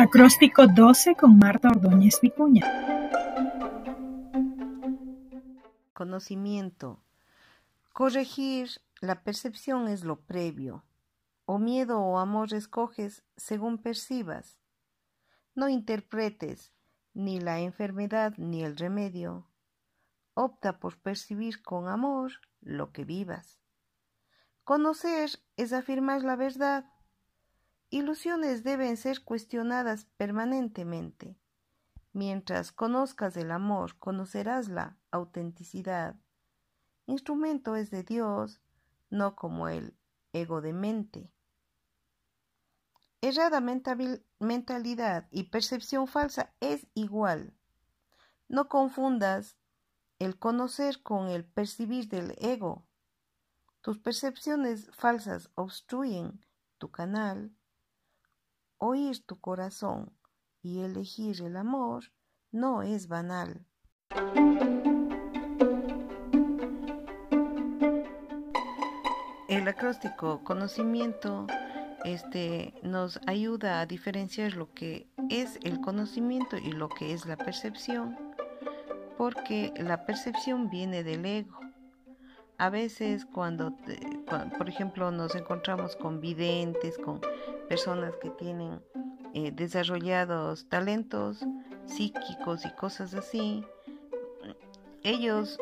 Acróstico 12 con Marta Ordóñez Vicuña. Conocimiento. Corregir la percepción es lo previo. O miedo o amor escoges según percibas. No interpretes ni la enfermedad ni el remedio. Opta por percibir con amor lo que vivas. Conocer es afirmar la verdad Ilusiones deben ser cuestionadas permanentemente. Mientras conozcas el amor, conocerás la autenticidad. Instrumento es de Dios, no como el ego de mente. Errada mentalidad y percepción falsa es igual. No confundas el conocer con el percibir del ego. Tus percepciones falsas obstruyen tu canal Oír tu corazón y elegir el amor no es banal. El acróstico conocimiento este, nos ayuda a diferenciar lo que es el conocimiento y lo que es la percepción, porque la percepción viene del ego. A veces cuando, por ejemplo, nos encontramos con videntes, con personas que tienen eh, desarrollados talentos psíquicos y cosas así, ellos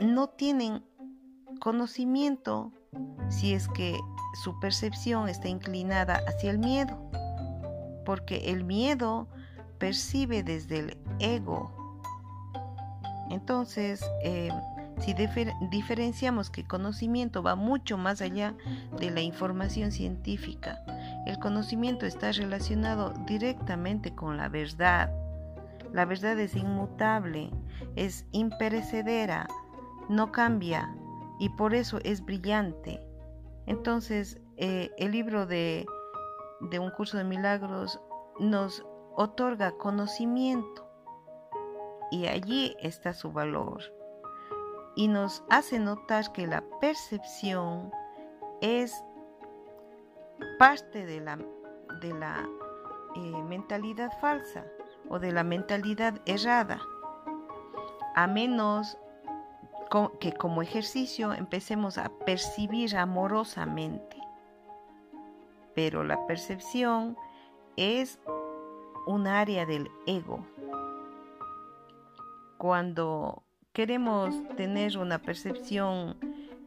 no tienen conocimiento si es que su percepción está inclinada hacia el miedo, porque el miedo percibe desde el ego. Entonces, eh, si diferenciamos que conocimiento va mucho más allá de la información científica, el conocimiento está relacionado directamente con la verdad. La verdad es inmutable, es imperecedera, no cambia y por eso es brillante. Entonces, eh, el libro de, de un curso de milagros nos otorga conocimiento y allí está su valor y nos hace notar que la percepción es parte de la, de la eh, mentalidad falsa o de la mentalidad errada, a menos que como ejercicio empecemos a percibir amorosamente. Pero la percepción es un área del ego. Cuando queremos tener una percepción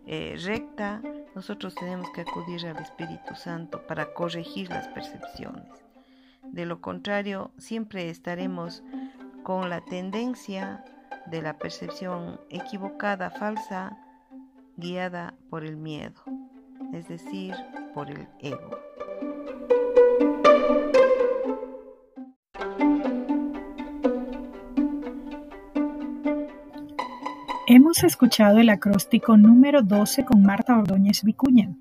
eh, recta, nosotros tenemos que acudir al Espíritu Santo para corregir las percepciones. De lo contrario, siempre estaremos con la tendencia de la percepción equivocada, falsa, guiada por el miedo, es decir, por el ego. Hemos escuchado el acróstico número 12 con Marta Ordóñez Vicuña.